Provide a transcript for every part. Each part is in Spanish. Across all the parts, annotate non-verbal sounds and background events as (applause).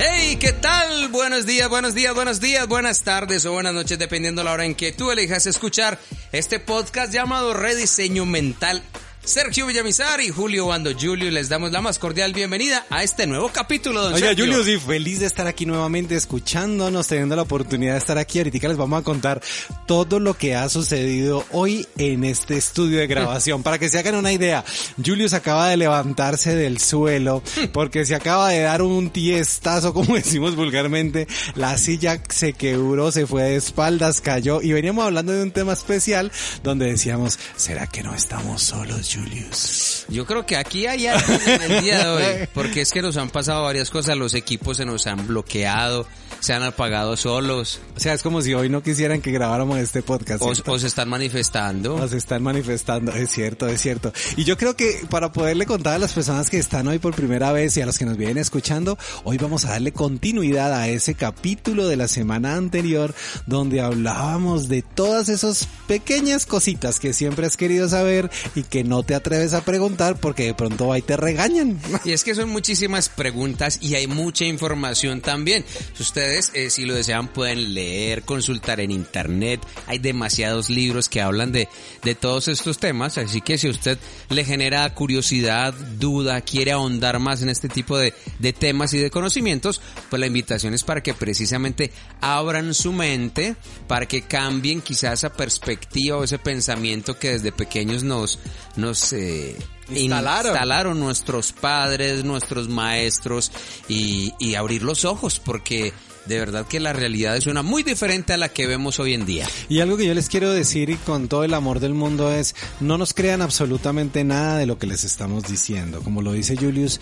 Hey, ¿qué tal? Buenos días, buenos días, buenos días, buenas tardes o buenas noches, dependiendo la hora en que tú elijas escuchar este podcast llamado Rediseño Mental Sergio Villamizar y Julio Bando Julio les damos la más cordial bienvenida a este nuevo capítulo. Don Oiga, Sergio. Julio, sí, feliz de estar aquí nuevamente escuchándonos, teniendo la oportunidad de estar aquí. Ahorita les vamos a contar todo lo que ha sucedido hoy en este estudio de grabación. Para que se hagan una idea, Julio se acaba de levantarse del suelo (laughs) porque se acaba de dar un tiestazo, como (laughs) decimos vulgarmente. La silla se quebró, se fue de espaldas, cayó y veníamos hablando de un tema especial donde decíamos, ¿será que no estamos solos, Julius? Yo creo que aquí hay algo en el día de hoy, (laughs) porque es que nos han pasado varias cosas, los equipos se nos han bloqueado, se han apagado solos, O sea, es como si hoy no quisieran que grabáramos este podcast. o, o se están manifestando. Nos están manifestando, es cierto, es cierto. Y yo creo que para poderle contar a las personas que están hoy por primera vez y a las que nos vienen escuchando, hoy vamos a darle continuidad a ese capítulo de la semana anterior donde hablábamos de todas esas pequeñas cositas que siempre has querido saber y que no te atreves a preguntar porque de pronto ahí te regañan. Y es que son muchísimas preguntas y hay mucha información también. Ustedes, eh, si lo desean, pueden leer, consultar en internet. Hay demasiados libros que hablan de, de todos estos temas. Así que si a usted le genera curiosidad, duda, quiere ahondar más en este tipo de, de temas y de conocimientos, pues la invitación es para que precisamente abran su mente, para que cambien quizás esa perspectiva o ese pensamiento que desde pequeños nos, nos, eh, Instalaron. instalaron nuestros padres, nuestros maestros y, y abrir los ojos porque de verdad que la realidad es una muy diferente a la que vemos hoy en día. Y algo que yo les quiero decir y con todo el amor del mundo es, no nos crean absolutamente nada de lo que les estamos diciendo. Como lo dice Julius,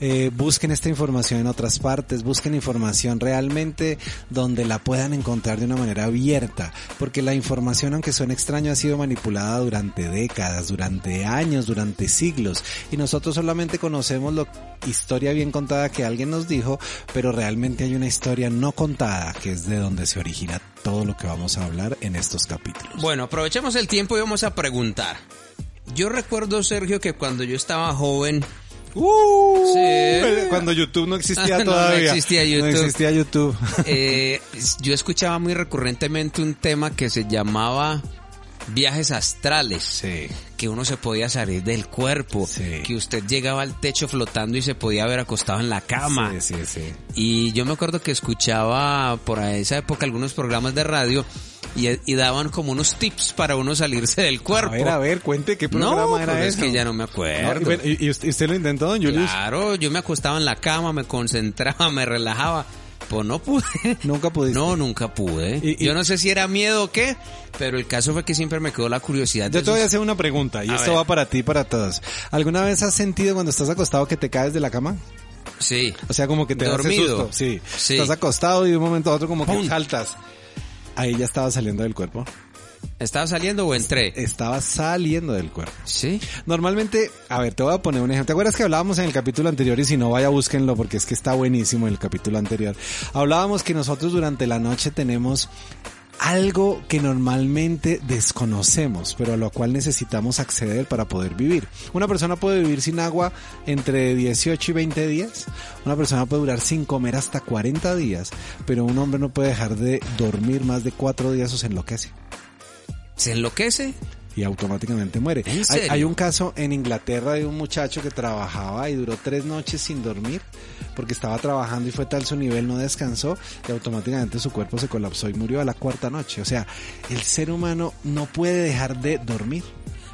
eh, busquen esta información en otras partes, busquen información realmente donde la puedan encontrar de una manera abierta, porque la información, aunque suene extraño, ha sido manipulada durante décadas, durante años, durante siglos, y nosotros solamente conocemos la historia bien contada que alguien nos dijo, pero realmente hay una historia no contada, que es de donde se origina todo lo que vamos a hablar en estos capítulos. Bueno, aprovechemos el tiempo y vamos a preguntar. Yo recuerdo, Sergio, que cuando yo estaba joven, Uh, Sí. Cuando YouTube no existía (laughs) No, no todavía. existía YouTube. No existía YouTube. (laughs) eh, yo escuchaba muy recurrentemente un tema que se llamaba viajes astrales. Sí. que uno se podía salir del cuerpo, Sí. que usted llegaba al techo flotando y se podía ver acostado en la cama. Sí. Y yo me acuerdo que escuchaba por esa época algunos programas de radio y, y daban como unos tips para uno salirse del cuerpo. A ver, a ver, cuente qué programa no, era pues eso. es que ya no me acuerdo. y, usted, usted lo intentó, don Julius? Claro, yo me acostaba en la cama, me concentraba, (laughs) me relajaba. Pues no pude. Nunca pudiste. No, nunca pude. Y- y- Yo no sé si era miedo o qué, pero el caso fue que siempre me quedó la curiosidad. Yo te voy a hacer una pregunta y A esto ver. va para ti y para todos. ¿Alguna vez has sentido cuando estás acostado que te caes de la cama? Sí. O sea, como que te ese Dormido. susto. Sí. Sí. Estás acostado y de un momento a otro como que saltas. Ahí ya estaba saliendo del cuerpo. ¿Estaba saliendo o entré? Estaba saliendo del cuerpo. Sí. Normalmente, a ver, te voy a poner un ejemplo. ¿Te acuerdas que hablábamos en el capítulo anterior? Y si no, vaya, búsquenlo porque es que está buenísimo el capítulo anterior. Hablábamos que nosotros durante la noche tenemos algo que normalmente desconocemos, pero a lo cual necesitamos acceder para poder vivir. Una persona puede vivir sin agua entre 18 y 20 días. Una persona puede durar sin comer hasta 40 días, pero un hombre no puede dejar de dormir más de 4 días o se enloquece ¿Se enloquece? Y automáticamente muere. ¿En Hay, un caso en Inglaterra de un muchacho que trabajaba y duró tres noches sin dormir porque estaba trabajando y fue tal su nivel, no descansó y automáticamente su cuerpo se colapsó y murió a la cuarta noche. O sea, el ser humano no puede dejar de dormir.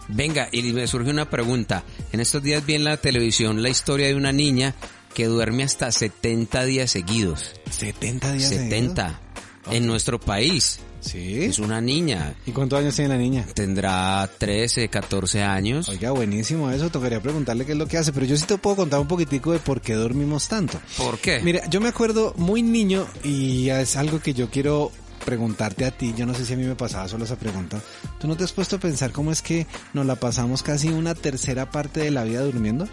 Venga, y me surge una pregunta. En estos días vi en la televisión la historia de una niña que duerme hasta 70 días seguidos. 70 días. seguidos. 70. En nuestro país. Sí. Es una niña. ¿Y cuántos años tiene la niña? Tendrá 13, 14 años. Oiga, buenísimo eso, tocaría preguntarle qué es lo que hace, pero yo sí te puedo contar un poquitico de por qué dormimos tanto. ¿Por qué? Mira, yo me acuerdo muy niño y es algo que yo quiero preguntarte a ti, yo no sé si a mí me pasaba solo esa pregunta, ¿tú no te has puesto a pensar cómo es que nos la pasamos casi una tercera parte de la vida durmiendo?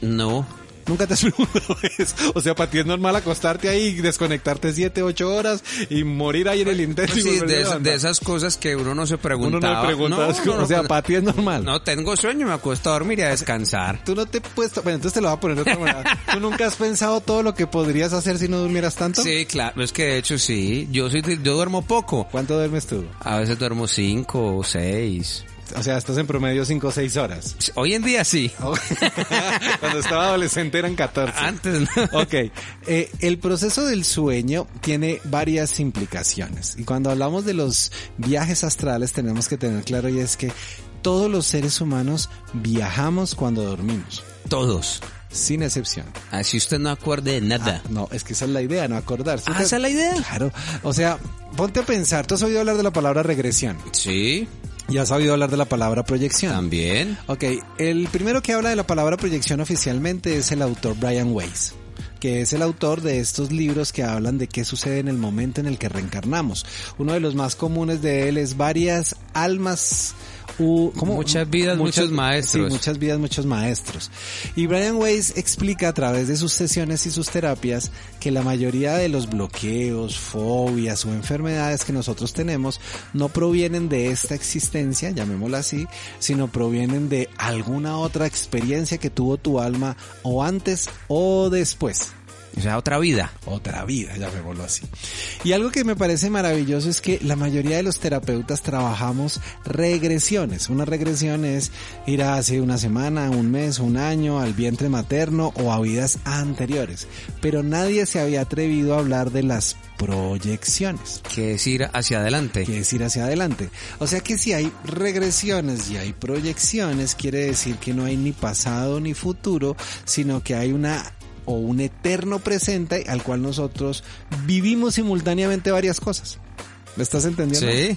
No. Nunca te has (laughs) preguntado eso. O sea, para ti es normal acostarte ahí y desconectarte 7, 8 horas y morir ahí en el intento. Pues sí, de, esas cosas que uno no se Uno preguntaba. no le pregunta, es como- o sea, para ti es normal. No, tengo sueño, me acuesto a dormir y a descansar. Tú no te has puesto, bueno, entonces te lo voy a poner de otra manera. (laughs) ¿Tú nunca has pensado todo lo que podrías hacer si no durmieras tanto? Sí, claro, es que de hecho sí. Yo soy, yo duermo poco. ¿Cuánto duermes tú? A veces duermo cinco o seis. O sea, estás en promedio 5 o 6 horas. Hoy en día sí. (laughs) Cuando estaba adolescente eran 14. Antes no. (laughs) Ok, eh, el proceso del sueño tiene varias implicaciones y cuando hablamos de los viajes astrales tenemos que tener claro y es que todos los seres humanos viajamos cuando dormimos, Todos. sin excepción. Así usted no acuerde de nada. No, es que esa es la idea, no acordarse. Ah, ¿esa es la idea? Claro, o sea, ponte a pensar, tú has oído hablar de la palabra regresión Sí, y has oído hablar de la palabra proyección. también. Ok, el primero que habla de la palabra proyección oficialmente es el autor Brian Weiss que es el autor de estos libros que hablan de qué sucede en el momento en el que reencarnamos. Uno de los más comunes de él es varias almas Muchas vidas, muchos maestros. Sí, muchas vidas, muchos maestros. Y Brian Weiss explica a través de sus sesiones y sus terapias que la mayoría de los bloqueos, fobias o enfermedades que nosotros tenemos no provienen de esta existencia, llamémosla así, sino provienen de alguna otra experiencia que tuvo tu alma o antes o después O sea, otra vida. otra vida, llamémoslo así. Y algo que me parece maravilloso es que la mayoría de los terapeutas trabajamos regresiones. Una regresión es ir a hace una semana, un mes, un año, al vientre materno o a vidas anteriores. Pero nadie se había atrevido a hablar de las proyecciones Que es ir hacia adelante. que es ir hacia adelante. O sea que si hay regresiones y hay proyecciones, quiere decir que no hay ni pasado ni futuro, sino que hay una o un eterno presente al cual nosotros vivimos simultáneamente varias cosas. ¿Me estás entendiendo? Sí.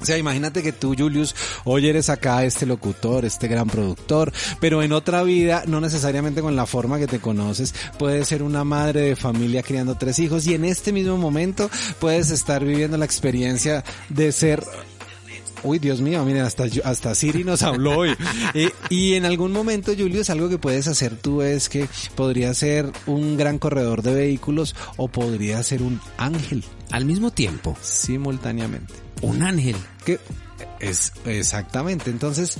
O sea, imagínate que tú, Julius, hoy eres acá este locutor, este gran productor, pero en otra vida, no necesariamente con la forma que te conoces, puedes ser una madre de familia criando tres hijos y en este mismo momento puedes estar viviendo la experiencia de ser Uy, Dios mío, miren, hasta, hasta Siri nos habló hoy. Eh, y en algún momento, Julius, algo que puedes hacer tú es que podría ser un gran corredor de vehículos o podría ser un ángel Al mismo tiempo. simultáneamente. Un ángel. Que es exactamente. Entonces,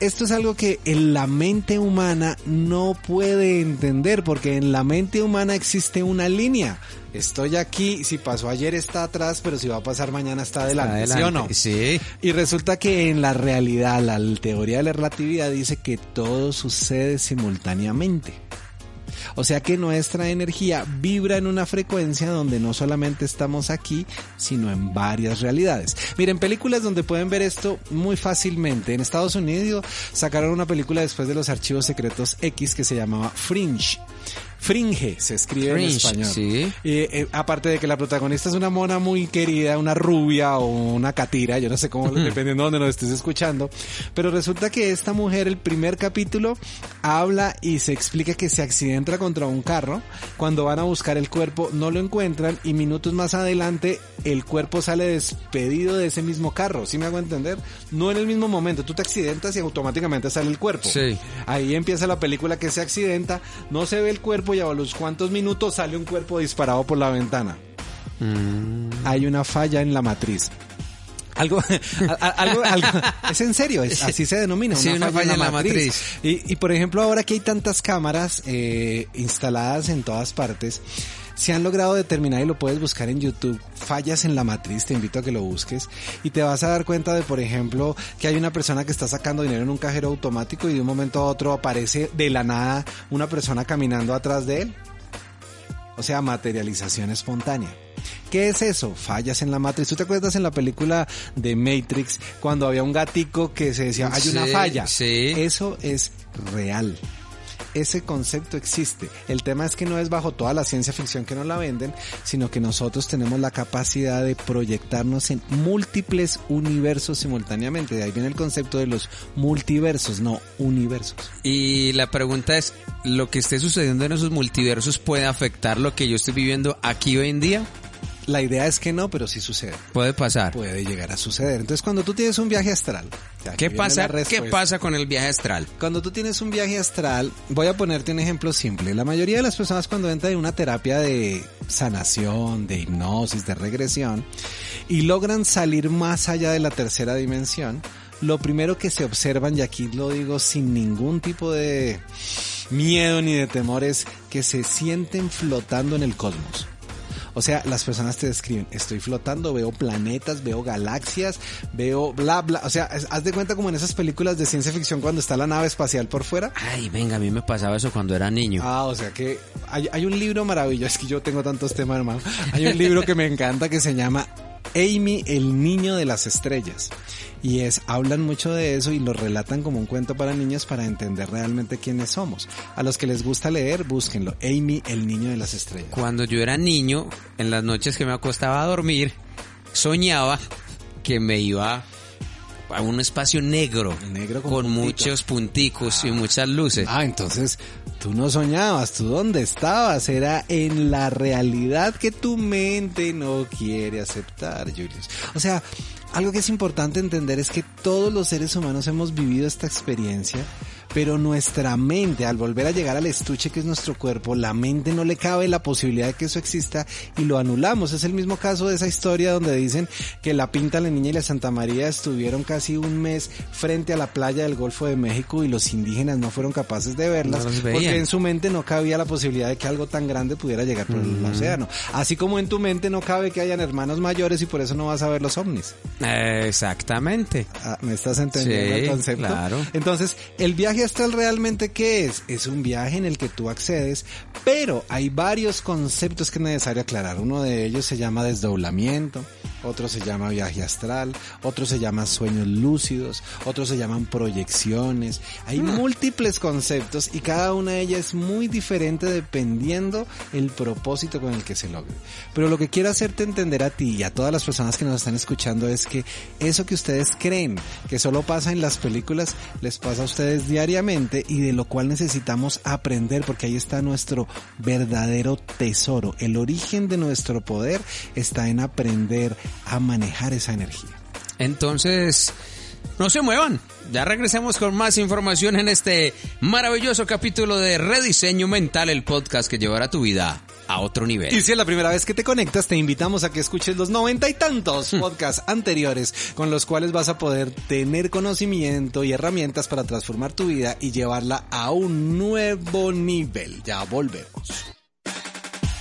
esto es algo que en la mente humana no puede entender porque en la mente humana existe una línea. Estoy aquí, si pasó ayer está atrás, pero si va a pasar mañana está adelante, ¿sí o no? Sí. Y resulta que en la realidad, la teoría de la relatividad dice que todo sucede simultáneamente. O sea que nuestra energía vibra en una frecuencia donde no solamente estamos aquí, sino en varias realidades. Miren, películas donde pueden ver esto muy fácilmente. En Estados Unidos sacaron una película después de los archivos secretos X que se llamaba Fringe. Fringe se escribe en español. sí. Eh, eh, aparte de que la protagonista es una mona muy querida, una rubia o una catira, yo no sé cómo, dependiendo de donde nos estés escuchando, pero resulta que esta mujer, el primer capítulo, habla y se explica que se accidenta contra un carro, cuando van a buscar el cuerpo no lo encuentran y minutos más adelante el cuerpo sale despedido de ese mismo carro, ¿sí me hago entender? No en el mismo momento, tú te accidentas y automáticamente sale el cuerpo. Sí. Ahí empieza la película que se accidenta, no se ve el cuerpo y a los cuantos minutos sale un cuerpo disparado por la ventana. Mm. Hay una falla en la matriz. Algo, (laughs) algo, algo- es en serio, es- así se denomina. Sí, una falla en la matriz. Y, y por ejemplo, ahora que hay tantas cámaras eh, instaladas en todas partes, se han logrado determinar y lo puedes buscar en YouTube, fallas en la matriz, te invito a que lo busques y te vas a dar cuenta de, por ejemplo, que hay una persona que está sacando dinero en un cajero automático y de un momento a otro aparece de la nada una persona caminando atrás de él. O sea, materialización espontánea. ¿Qué es eso? Fallas en la matriz. ¿Tú te acuerdas en la película de Matrix cuando había un gatico que se decía, hay una Sí, falla? sí. Eso es real. Ese concepto existe. El tema es que no es bajo toda la ciencia ficción que nos la venden, sino que nosotros tenemos la capacidad de proyectarnos en múltiples universos simultáneamente. De ahí viene el concepto de los multiversos, no universos. Y la pregunta es, ¿lo que esté sucediendo en esos multiversos puede afectar lo que yo estoy viviendo aquí hoy en día? La idea es que no, pero sí sucede. Puede pasar. Puede llegar a suceder. Entonces, cuando tú tienes un viaje astral, ¿Qué pasa? ¿Qué pasa con el viaje astral? Cuando tú tienes un viaje astral, voy a ponerte un ejemplo simple. La mayoría de las personas cuando entran en una terapia de sanación, de hipnosis, de regresión, y logran salir más allá de la tercera dimensión, lo primero que se observan, y aquí lo digo sin ningún tipo de miedo ni de temor, es que se sienten flotando en el cosmos. O sea, las personas te describen, estoy flotando, veo planetas, veo galaxias, veo bla bla. O sea, es- haz de cuenta como en esas películas de ciencia ficción cuando está la nave espacial por fuera. Ay, venga, a mí me pasaba eso cuando era niño. Ah, o sea que hay, hay un libro maravilloso, es que yo tengo tantos temas, hermano. Hay un libro que me encanta que se llama Amy, el niño de las estrellas. Y es, hablan mucho de eso y lo relatan como un cuento para niños para entender realmente quiénes somos. A los que les gusta leer, búsquenlo. Amy, el niño de las estrellas. Cuando yo era niño, en las noches que me acostaba a dormir, soñaba que me iba a un espacio negro, Negro con muchos punticos y muchas luces. Ah, entonces tú no soñabas, tú dónde estabas, era en la realidad que tu mente no quiere aceptar, Julius. O sea, algo que es importante entender es que todos los seres humanos hemos vivido esta experiencia, pero nuestra mente, al volver a llegar al estuche que es nuestro cuerpo, la mente no le cabe la posibilidad de que eso exista y lo anulamos. Es el mismo caso de esa historia donde dicen que la Pinta, la Niña y la Santa María estuvieron casi un mes frente a la playa del Golfo de México y los indígenas no fueron capaces de verlas No porque en su mente no cabía la posibilidad de que algo tan grande pudiera llegar por el océano. Así como en tu mente no cabe que hayan hermanos mayores y por eso no vas a ver los ovnis. Exactamente. Ah, ¿Me estás entendiendo Sí, el concepto? claro. Entonces, el viaje astral realmente qué es? Es un viaje en el que tú accedes, pero hay varios conceptos que es necesario aclarar. Uno de ellos se llama desdoblamiento, otro se llama viaje astral, otro se llama sueños lúcidos, otros se llaman proyecciones. Hay múltiples conceptos y cada una de ellas es muy diferente dependiendo el propósito con el que se logre. Pero lo que quiero hacerte entender a ti y a todas las personas que nos están escuchando es que eso que ustedes creen que solo pasa en las películas, les pasa a ustedes diariamente y de lo cual necesitamos aprender porque ahí está nuestro verdadero tesoro. El origen de nuestro poder está en aprender a manejar esa energía. Entonces, no se muevan. Ya regresemos con más información en este maravilloso capítulo de Rediseño Mental, el podcast que llevará tu vida a otro nivel. Y si es la primera vez que te conectas, te invitamos a que escuches los noventa y tantos podcasts anteriores con los cuales vas a poder tener conocimiento y herramientas para transformar tu vida y llevarla a un nuevo nivel. Ya volvemos.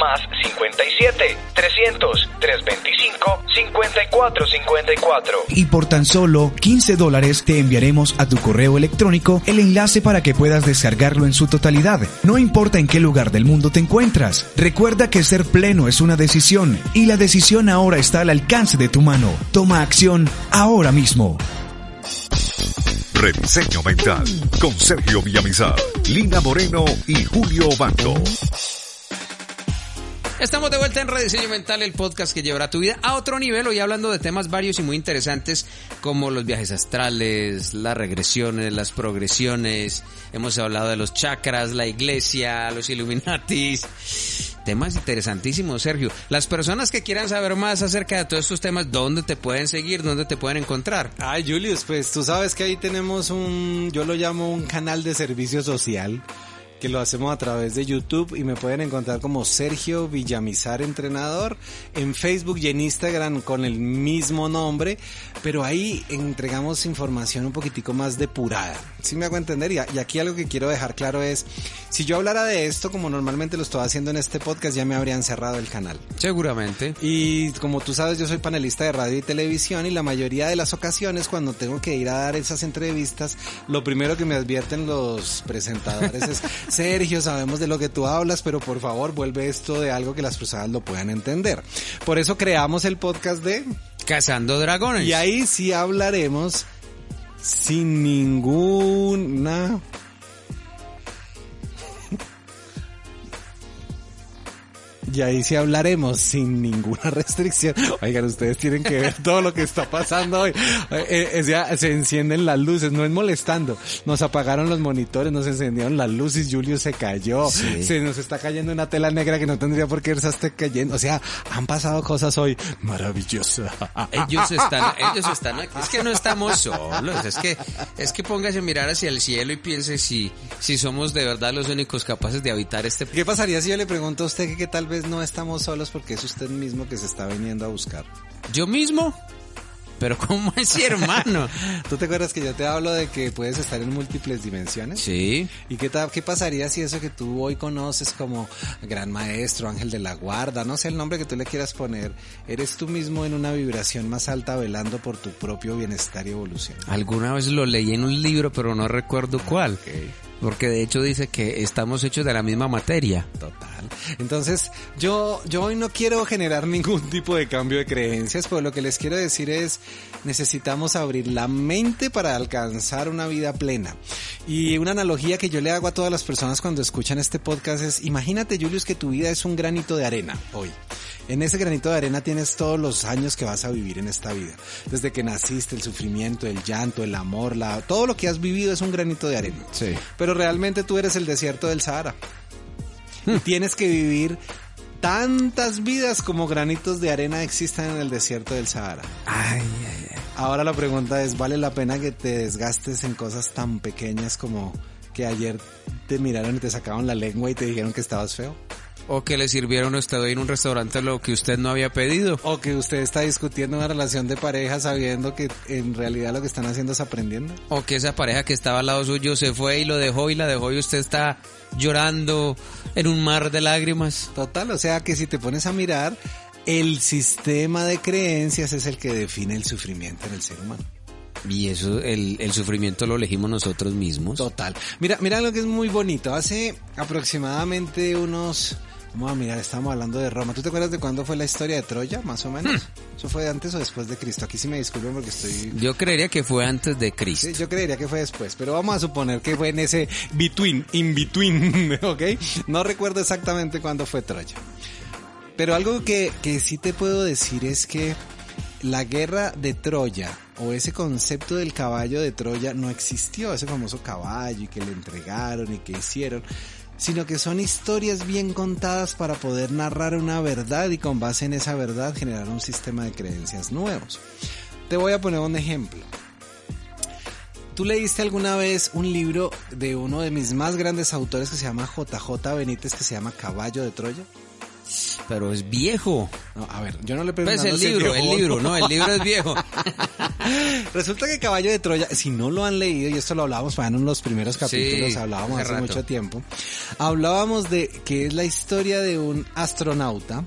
Más 57 300 325 54 54. y por tan solo 15 dólares te enviaremos a tu correo electrónico el enlace para que puedas descargarlo en su totalidad. No importa en qué lugar del mundo te encuentras. Recuerda que ser pleno es una decisión y la decisión ahora está al alcance de tu mano. Toma acción ahora mismo. Rediseño Mental con Sergio Villamizar, Lina Moreno y Julio Banco. Estamos de vuelta en Rediseño Mental, el podcast que llevará tu vida a otro nivel. Hoy hablando de temas varios y muy interesantes como los viajes astrales, las regresiones, las progresiones. Hemos hablado de los chakras, la iglesia, los Illuminatis. Temas interesantísimos, Sergio. Las personas que quieran saber más acerca de todos estos temas, ¿dónde te pueden seguir? ¿Dónde te pueden encontrar? Ay, Julius, pues tú sabes que ahí tenemos un, yo lo llamo un canal de servicio social que lo hacemos a través de YouTube y me pueden encontrar como Sergio Villamizar Entrenador en Facebook y en Instagram con el mismo nombre, pero ahí entregamos información un poquitico más depurada. ¿Sí me hago entender? Y, aquí algo que quiero dejar claro es, si yo hablara de esto como normalmente lo estoy haciendo en este podcast, ya me habrían cerrado el canal. Seguramente. Y como tú sabes, yo soy panelista de radio y televisión y la mayoría de las ocasiones cuando tengo que ir a dar esas entrevistas, lo primero que me advierten los presentadores es (laughs) Sergio, sabemos de lo que tú hablas, pero por favor vuelve esto de algo que las personas lo puedan entender. Por eso creamos el podcast de Cazando Dragones. Y ahí sí hablaremos sin ninguna Y ahí sí hablaremos sin ninguna (laughs) restricción. Oigan, ustedes tienen que ver todo lo que está pasando hoy. Eh, eh, se encienden las luces, no es molestando. Nos apagaron los monitores, nos encendieron las luces, Julio se cayó. Se nos está cayendo una tela negra que no tendría por qué estar cayendo. O sea, han pasado cosas hoy maravillosas. Ellos (laughs) están, ellos están aquí. Es que no estamos solos. Es que, es que póngase a mirar hacia el cielo y piense si, si somos de verdad los únicos capaces de habitar este. ¿Qué pasaría si yo le pregunto a usted que, que tal vez no estamos solos porque es usted mismo que se está viniendo a buscar. ¿Yo mismo? Pero (laughs) ¿cómo es, hermano? (laughs) ¿Tú te acuerdas que yo te hablo de que puedes estar en múltiples dimensiones? Sí. ¿Y qué, qué pasaría si eso que tú hoy conoces como gran maestro, ángel de la guarda, no sé el nombre que tú le quieras poner, eres tú mismo en una vibración más alta velando por tu propio bienestar y evolución? Alguna vez lo leí en un libro, pero no recuerdo cuál. Porque de hecho dice que estamos hechos de la misma materia. Total. Entonces, yo, yo hoy no quiero generar (laughs) ningún tipo de cambio de creencias, pero lo que les quiero decir es, necesitamos abrir la mente para alcanzar una vida plena. Y una analogía que yo le hago a todas las personas cuando escuchan este podcast es, imagínate, Julius, que tu vida es un granito de arena hoy. En ese granito de arena tienes todos los años que vas a vivir en esta vida. Desde que naciste, el sufrimiento, el llanto, el amor, la, todo lo que has vivido es un granito de arena. Sí. Pero realmente tú eres el desierto del Sahara. Y tienes que vivir tantas vidas como granitos de arena existan en el desierto del Sahara. Ay, ay, ay. Ahora la pregunta es, ¿vale la pena que te desgastes en cosas tan pequeñas como que ayer te miraron y te sacaron la lengua y te dijeron que estabas feo? O que le sirvieron a usted hoy en un restaurante lo que usted no había pedido. O que usted está discutiendo una relación de pareja sabiendo que en realidad lo que están haciendo es aprendiendo. O que esa pareja que estaba al lado suyo se fue y lo dejó y la dejó y usted está llorando en un mar de lágrimas. Total, o sea que si te pones a mirar, el sistema de creencias es el que define el sufrimiento en el ser humano. Y eso, el, el sufrimiento lo elegimos nosotros mismos. Total. Mira, mira lo que es muy bonito. Hace aproximadamente unos Vamos a mirar, estamos hablando de Roma. ¿Tú te acuerdas de cuándo fue la historia de Troya, más o menos? ¿Eso fue antes o después de Cristo? Aquí sí me disculpen porque estoy... Yo creería que fue antes de Cristo. Sí, yo creería que fue después, pero vamos a suponer que fue en ese between, in between, (laughs) ¿ok? No recuerdo exactamente cuándo fue Troya. Pero algo que, que sí te puedo decir es que la guerra de Troya o ese concepto del caballo de Troya no existió, ese famoso caballo y que le entregaron y que hicieron, sino que son historias bien contadas para poder narrar una verdad y con base en esa verdad generar un sistema de creencias nuevos. Te voy a poner un ejemplo. ¿Tú leíste alguna vez un libro de uno de mis más grandes autores que se llama JJ Benítez que se llama Caballo de Troya? Pero es viejo. No, a ver, yo no le pregunto. Pues el libro, el libro, no, el libro es viejo. (laughs) Resulta que Caballo de Troya, si no lo han leído, y esto lo hablábamos en los primeros capítulos, Sí, hablábamos hace mucho tiempo, hablábamos de que es la historia de un astronauta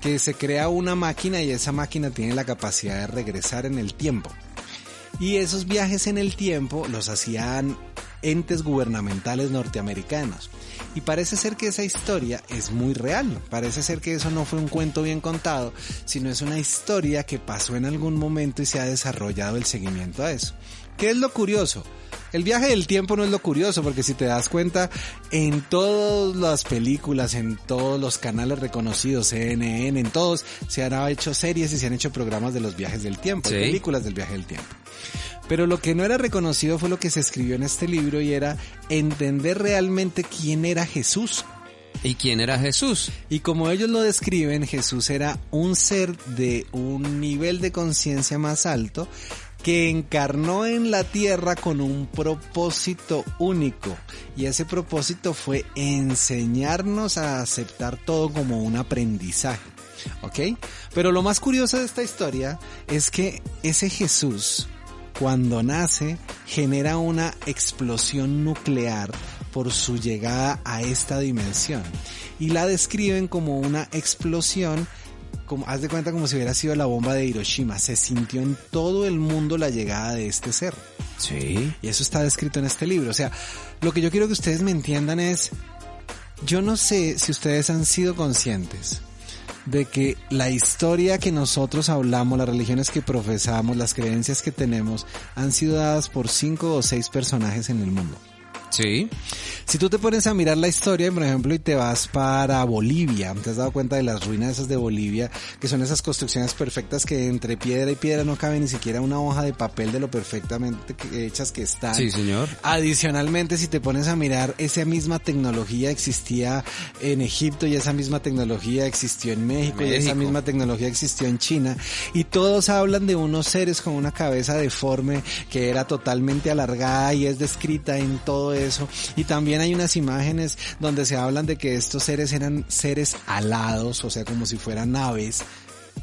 que se crea una máquina y esa máquina tiene la capacidad de regresar en el tiempo. Y esos viajes en el tiempo los hacían entes gubernamentales norteamericanos. Y parece ser que esa historia es muy real. Parece ser que eso no fue un cuento bien contado, sino es una historia que pasó en algún momento y se ha desarrollado el seguimiento a eso. ¿Qué es lo curioso? El viaje del tiempo no es lo curioso, porque si te das cuenta, en todas las películas, en todos los canales reconocidos, CNN, en todos, se han hecho series y se han hecho programas de los viajes del tiempo, Sí. películas del viaje del tiempo. Pero lo que no era reconocido fue lo que se escribió en este libro y era entender realmente quién era Jesús. ¿Y quién era Jesús? Y como ellos lo describen, Jesús era un ser de un nivel de conciencia más alto que encarnó en la tierra con un propósito único. Y ese propósito fue enseñarnos a aceptar todo como un aprendizaje. ¿Ok? Pero lo más curioso de esta historia es que ese Jesús, cuando nace, genera una explosión nuclear por su llegada a esta dimensión. Y la describen como una explosión como, haz de cuenta como si hubiera sido la bomba de Hiroshima. Se sintió en todo el mundo la llegada de este ser. Sí. Y eso está descrito en este libro. O sea, lo que yo quiero que ustedes me entiendan es, yo no sé si ustedes han sido conscientes de que la historia que nosotros hablamos, las religiones que profesamos, las creencias que tenemos, han sido dadas por cinco o seis personajes en el mundo. Sí. Si tú te pones a mirar la historia, por ejemplo, y te vas para Bolivia, te has dado cuenta de las ruinas esas de Bolivia, que son esas construcciones perfectas que entre piedra y piedra no cabe ni siquiera una hoja de papel de lo perfectamente hechas que están. Sí, señor. Adicionalmente, si te pones a mirar, esa misma tecnología existía en Egipto y esa misma tecnología existió en México, y esa México. misma tecnología existió en China y todos hablan de unos seres con una cabeza deforme que era totalmente alargada y es descrita en todo eso y también hay unas imágenes donde se hablan de que estos seres eran seres alados, o sea, como si fueran naves.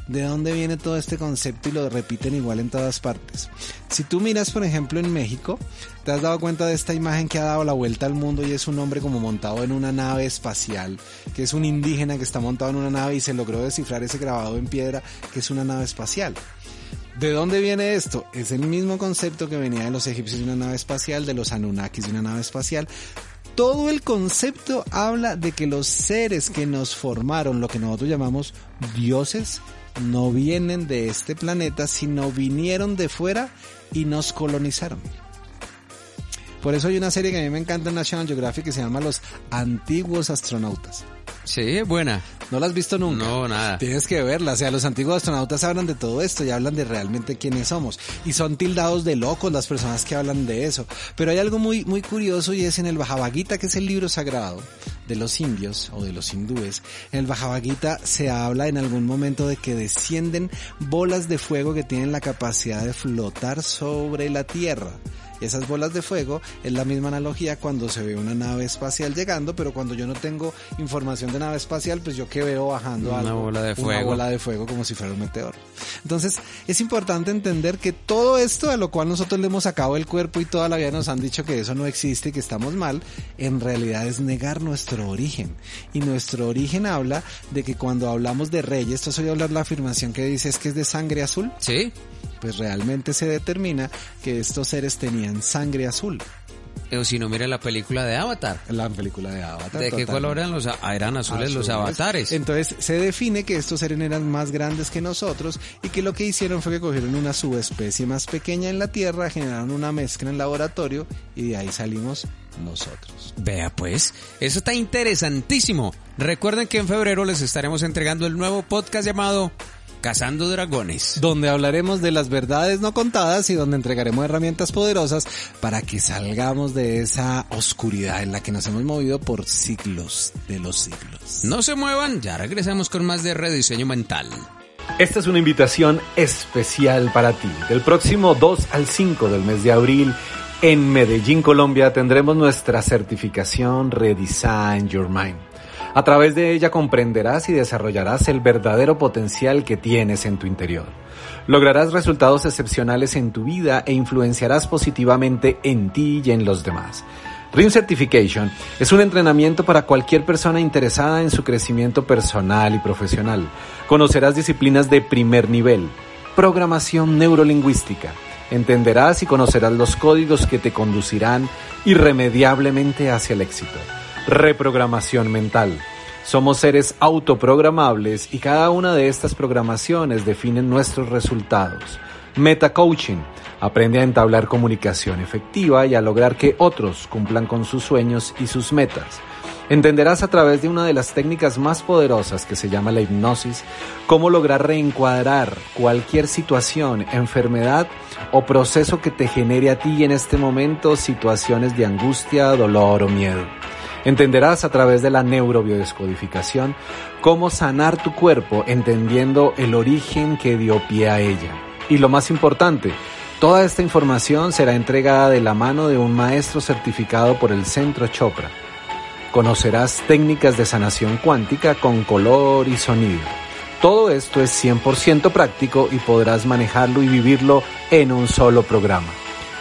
¿De dónde viene todo este concepto y lo repiten igual en todas partes? Si tú miras, por ejemplo, en México, te has dado cuenta de esta imagen que ha dado la vuelta al mundo y es un hombre como montado en una nave espacial, que es un indígena que está montado en una nave y se logró descifrar ese grabado en piedra que es una nave espacial. ¿De dónde viene esto? Es el mismo concepto que venía de los egipcios de una nave espacial, de los Anunnakis de una nave espacial. Todo el concepto habla de que los seres que nos formaron, lo que nosotros llamamos dioses, no vienen de este planeta, sino vinieron de fuera y nos colonizaron. Por eso hay una serie que a mí me encanta en National Geographic que se llama Los Antiguos Astronautas. Sí, buena. ¿No la has visto nunca? No, nada. Tienes que verla. O sea, los antiguos astronautas hablan de todo esto y hablan de realmente quiénes somos. Y son tildados de locos las personas que hablan de eso. Pero hay algo muy, muy curioso y es en el Bhagavad Gita, que es el libro sagrado de los indios o de los hindúes. En el Bhagavad Gita se habla en algún momento de que descienden bolas de fuego que tienen la capacidad de flotar sobre la tierra. Esas bolas de fuego es la misma analogía cuando se ve una nave espacial llegando, pero cuando yo no tengo información de nave espacial, pues yo que veo bajando Una algo, bola de Una fuego. bola de fuego como si fuera un meteoro. Entonces, es importante entender que todo esto a lo cual nosotros le hemos sacado el cuerpo y toda la vida nos han dicho que eso no existe y que estamos mal, en realidad es negar nuestro origen. Y nuestro origen habla de que cuando hablamos de reyes, esto soy hablar la afirmación que dice es que es de sangre azul, Sí. Pues realmente se determina que estos seres tenían sangre azul. O si no, mira la película de Avatar. La película de Avatar. ¿De qué color eran los eran azules, los avatares? Entonces se define que estos seres eran más grandes que nosotros y que lo que hicieron fue que cogieron una subespecie más pequeña en la Tierra, generaron una mezcla en laboratorio y de ahí salimos nosotros. Vea pues, eso está interesantísimo. Recuerden que en febrero les estaremos entregando el nuevo podcast llamado Cazando Dragones. Donde hablaremos de las verdades no contadas y donde entregaremos herramientas poderosas para que salgamos de esa oscuridad en la que nos hemos movido por siglos de los siglos. No se muevan, ya regresamos con más de rediseño mental. Esta es una invitación especial para ti. Del próximo 2 al 5 del mes de abril, en Medellín, Colombia, tendremos nuestra certificación Redesign Your Mind. A través de ella comprenderás y desarrollarás el verdadero potencial que tienes en tu interior. Lograrás resultados excepcionales en tu vida e influenciarás positivamente en ti y en los demás. Ring Certification es un entrenamiento para cualquier persona interesada en su crecimiento personal y profesional. Conocerás disciplinas de primer nivel, programación neurolingüística. Entenderás y conocerás los códigos que te conducirán irremediablemente hacia el éxito. Reprogramación mental. Somos seres autoprogramables y cada una de estas programaciones definen nuestros resultados. Metacoaching. Aprende a entablar comunicación efectiva y a lograr que otros cumplan con sus sueños y sus metas. Entenderás a través de una de las técnicas más poderosas que se llama la hipnosis cómo lograr reencuadrar cualquier situación, enfermedad o proceso que te genere a ti en este momento situaciones de angustia, dolor o miedo. Entenderás a través de la neurobiodescodificación cómo sanar tu cuerpo entendiendo el origen que dio pie a ella. Y lo más importante, toda esta información será entregada de la mano de un maestro certificado por el Centro Chopra. Conocerás técnicas de sanación cuántica con color y sonido. Todo esto es 100% práctico y podrás manejarlo y vivirlo en un solo programa.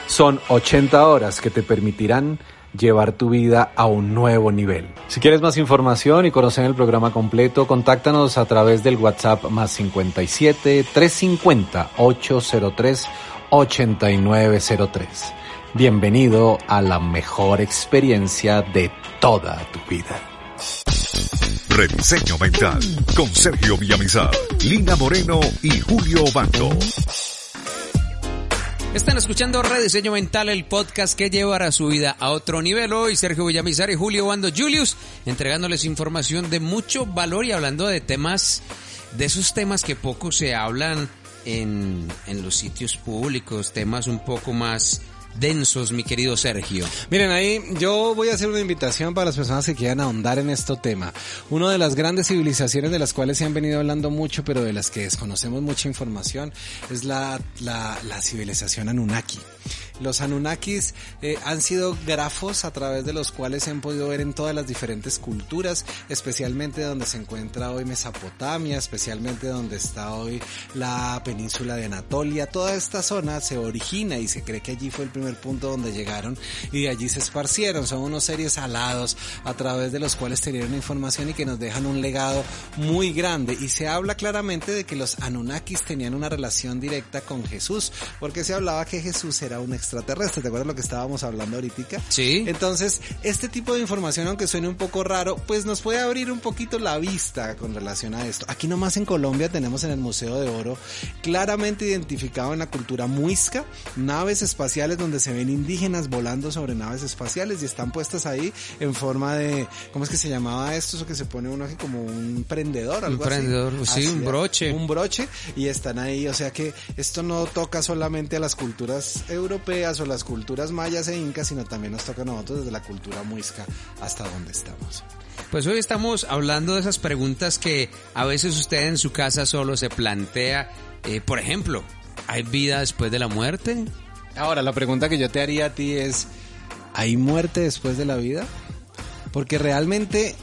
Son 80 horas que te permitirán llevar tu vida a un nuevo nivel. Si quieres más información y conocer el programa completo, contáctanos a través del WhatsApp más 57 350 803 8903. Bienvenido a la mejor experiencia de toda tu vida. Rediseño Mental con Sergio Villamizar, Lina Moreno y Julio Bando. Están escuchando Rediseño Mental, el podcast que llevará su vida a otro nivel. Hoy Sergio Villamizar y Julio Bando Julius entregándoles información de mucho valor y hablando de temas, de esos temas que poco se hablan en, en los sitios públicos, temas un poco más densos, mi querido Sergio. Miren, ahí yo voy a hacer una invitación para las personas que quieran ahondar en este tema. Una de las grandes civilizaciones de las cuales se han venido hablando mucho, pero de las que desconocemos mucha información, es la, la, la civilización Anunnaki. Los Anunnakis eh, han sido grafos a través de los cuales se han podido ver en todas las diferentes culturas, especialmente donde se encuentra hoy Mesopotamia, especialmente donde está hoy la península de Anatolia. Toda esta zona se origina y se cree que allí fue el primer punto donde llegaron y de allí se esparcieron. Son unos seres alados a través de los cuales tenían información y que nos dejan un legado muy grande. Y se habla claramente de que los Anunnakis tenían una relación directa con Jesús, porque se hablaba que Jesús era un extraterrestre. ¿Te acuerdas lo que estábamos hablando ahorita? Sí. Entonces, este tipo de información, aunque suene un poco raro, pues nos puede abrir un poquito la vista con relación a esto. Aquí nomás en Colombia tenemos en el Museo de Oro claramente identificado en la cultura muisca naves espaciales donde se ven indígenas volando sobre naves espaciales y están puestas ahí en forma de, ¿cómo es que se llamaba esto? Eso que se pone uno como un prendedor, algo Un prendedor, así. sí, un broche. Un broche y están ahí, o sea que esto no toca solamente a las culturas europeas o las culturas mayas e incas, sino también nos toca a nosotros desde la cultura muisca hasta donde estamos. Pues hoy estamos hablando de esas preguntas que a veces usted en su casa solo se plantea. Eh, por ejemplo, ¿hay vida después de la muerte? Ahora, la pregunta que yo te haría a ti es, ¿hay muerte después de la vida? Porque realmente,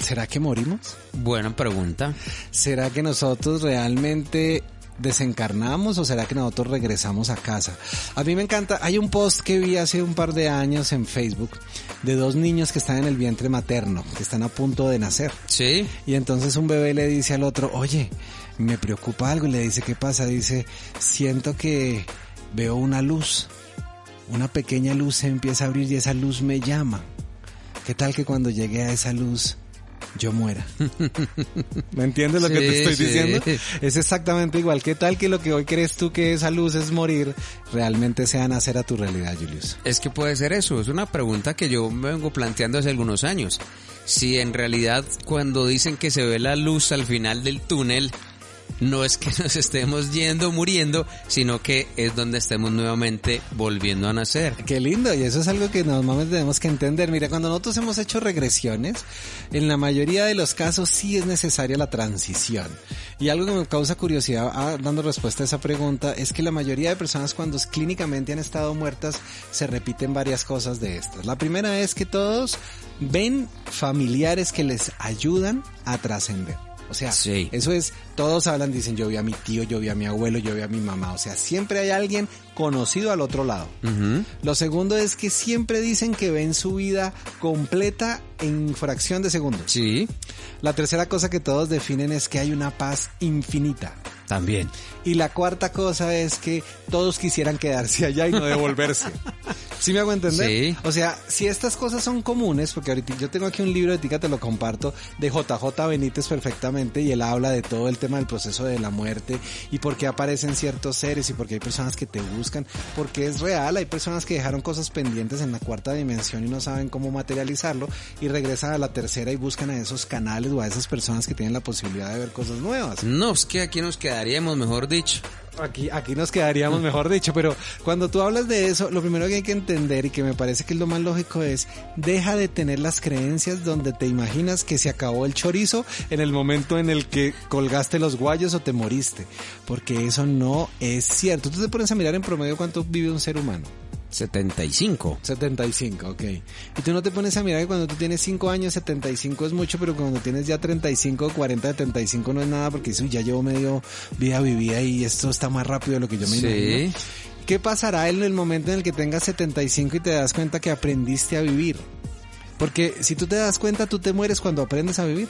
¿será que morimos? Buena pregunta. ¿Será que nosotros realmente desencarnamos o será que nosotros regresamos a casa? A mí me encanta, hay un post que vi hace un par de años en Facebook de dos niños que están en el vientre materno, que están a punto de nacer. Sí. Y entonces un bebé le dice al otro, oye, me preocupa algo y le dice, ¿qué pasa? Dice, siento que veo una luz, una pequeña luz se empieza a abrir y esa luz me llama. ¿Qué tal que cuando llegue a esa luz yo muera? (laughs) ¿Me entiendes lo que te estoy sí. diciendo? Es exactamente igual. ¿Qué tal que lo que hoy crees tú que esa luz es morir, realmente sea nacer a tu realidad, Julius? Es que puede ser eso, es una pregunta que yo me vengo planteando hace algunos años. Si en realidad cuando dicen que se ve la luz al final del túnel, no es que (laughs) nos estemos yendo, muriendo, sino que es donde estemos nuevamente volviendo a nacer. Qué lindo, y eso es algo que normalmente tenemos que entender. Mira, cuando nosotros hemos hecho regresiones, en la mayoría de los casos sí es necesaria la transición. Y algo que me causa curiosidad ah, dando respuesta a esa pregunta es que la mayoría de personas cuando clínicamente han estado muertas se repiten varias cosas de estas. La primera es que todos ven familiares que les ayudan a trascender. O sea, Sí. eso es, todos hablan, dicen, yo vi a mi tío, yo vi a mi abuelo, yo vi a mi mamá. O sea, siempre hay alguien conocido al otro lado. Lo segundo es que siempre dicen que ven su vida completa en fracción de segundos. Sí, La tercera cosa que todos definen es que hay una paz infinita. también. Y la cuarta cosa es que todos quisieran quedarse allá y no devolverse. (laughs) ¿Sí me hago entender? Sí. O sea, si estas cosas son comunes, porque ahorita yo tengo aquí un libro de ética, te lo comparto, de JJ Benítez perfectamente, y él habla de todo el tema del proceso de la muerte, y por qué aparecen ciertos seres, y por qué hay personas que te buscan, porque es real, hay personas que dejaron cosas pendientes en la cuarta dimensión y no saben cómo materializarlo, y regresan a la tercera y buscan a esos canales o a esas personas que tienen la posibilidad de ver cosas nuevas. No, es que aquí nos quedaríamos, mejor dicho. Aquí, aquí nos quedaríamos, mejor dicho, pero cuando tú hablas de eso, lo primero que hay que entender y que me parece que es lo más lógico es, deja de tener las creencias donde te imaginas que se acabó el chorizo en el momento en el que colgaste los guayos o te moriste, porque eso no es cierto. Tú te pones a mirar en promedio cuánto vive un ser humano. 75. 75, ok. Y tú no te pones a mirar que cuando tú tienes 5 años 75 es mucho, pero cuando tienes ya 35, 40, 75 no es nada porque eso ya llevo medio vida vivida y esto está más rápido de lo que yo me Sí. imagino. ¿Qué pasará en el momento en el que tengas 75 y te das cuenta que aprendiste a vivir? Porque si tú te das cuenta, tú te mueres cuando aprendes a vivir.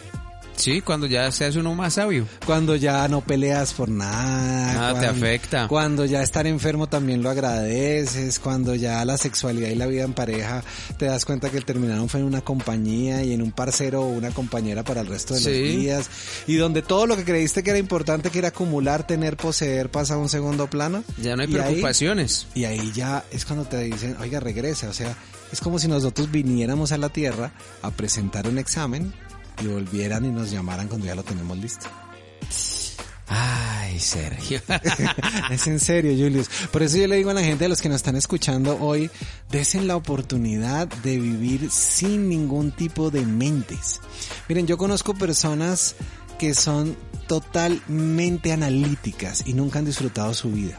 Sí, cuando ya seas uno más sabio. Cuando ya no peleas por nada. Nada te afecta. Cuando ya estar enfermo también lo agradeces. Cuando ya la sexualidad y la vida en pareja te das cuenta que terminaron fue en una compañía y en un parcero o una compañera para el resto de Sí. los días. Y donde todo lo que creíste que era importante, que era acumular, tener, poseer, pasa a un segundo plano. Ya no hay Y ahí- preocupaciones. y ahí ya es cuando te dicen, oiga, regresa. O sea, es como si nosotros viniéramos a la Tierra a presentar un examen y volvieran y nos llamaran cuando ya lo tenemos listo. Ay, Sergio. (laughs) es en serio, Julius. Por eso yo le digo a la gente, a los que nos están escuchando hoy, desen la oportunidad de vivir sin ningún tipo de mentes. Miren, yo conozco personas que son totalmente analíticas y nunca han disfrutado su vida.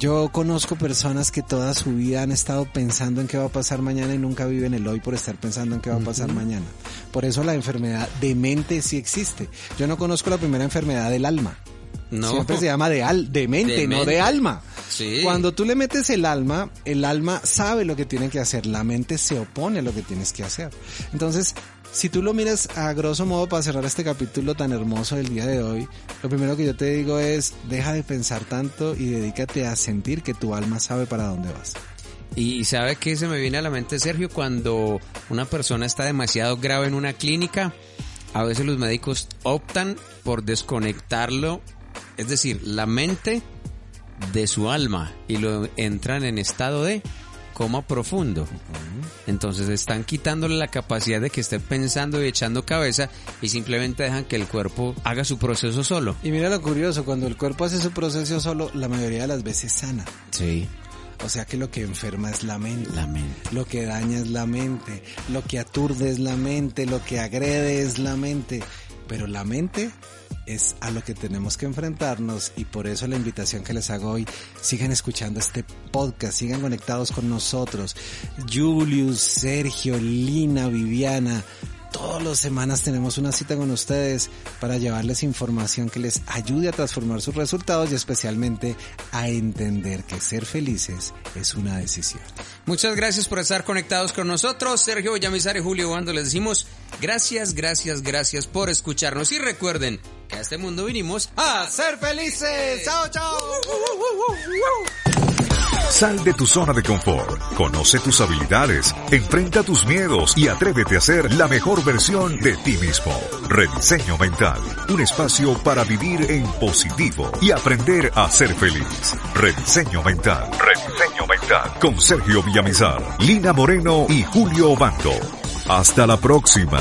Yo conozco personas que toda su vida han estado pensando en qué va a pasar mañana y nunca viven el hoy por estar pensando en qué va a pasar mañana. Por eso la enfermedad de mente sí existe. Yo no conozco la primera enfermedad del alma. No. Siempre se llama de, al, de mente, De no mente. de alma. Sí. Cuando tú le metes el alma, el alma sabe lo que tiene que hacer, la mente se opone a lo que tienes que hacer. Entonces, si tú lo miras a grosso modo para cerrar este capítulo tan hermoso del día de hoy, lo primero que yo te digo es, deja de pensar tanto y dedícate a sentir que tu alma sabe para dónde vas. Y sabe que se me viene a la mente, Sergio, cuando una persona está demasiado grave en una clínica, a veces los médicos optan por desconectarlo, es decir, la mente de su alma y lo entran en estado de coma profundo. Entonces están quitándole la capacidad de que esté pensando y echando cabeza y simplemente dejan que el cuerpo haga su proceso solo. Y mira lo curioso, cuando el cuerpo hace su proceso solo, la mayoría de las veces sana. Sí, O sea que lo que enferma es la mente. la mente. Lo que daña es la mente, lo que aturde es la mente, lo que agrede es la mente, pero la mente es a lo que tenemos que enfrentarnos y por eso la invitación que les hago hoy, sigan escuchando este podcast, sigan conectados con nosotros. Julius, Sergio, Lina, Viviana, todas las semanas tenemos una cita con ustedes para llevarles información que les ayude a transformar sus resultados y especialmente a entender que ser felices es una decisión. Muchas gracias por estar conectados con nosotros. Sergio Villamizar y Julio Bando les decimos gracias, gracias, gracias por escucharnos. Y recuerden que a este mundo vinimos a ser felices. Chao, chao. Sal de tu zona de confort, conoce tus habilidades, enfrenta tus miedos y atrévete a ser la mejor versión de ti mismo. Rediseño Mental, un espacio para vivir en positivo y aprender a ser feliz. Rediseño Mental, Rediseño Mental, con Sergio Villamizar, Lina Moreno y Julio Bando. Hasta la próxima.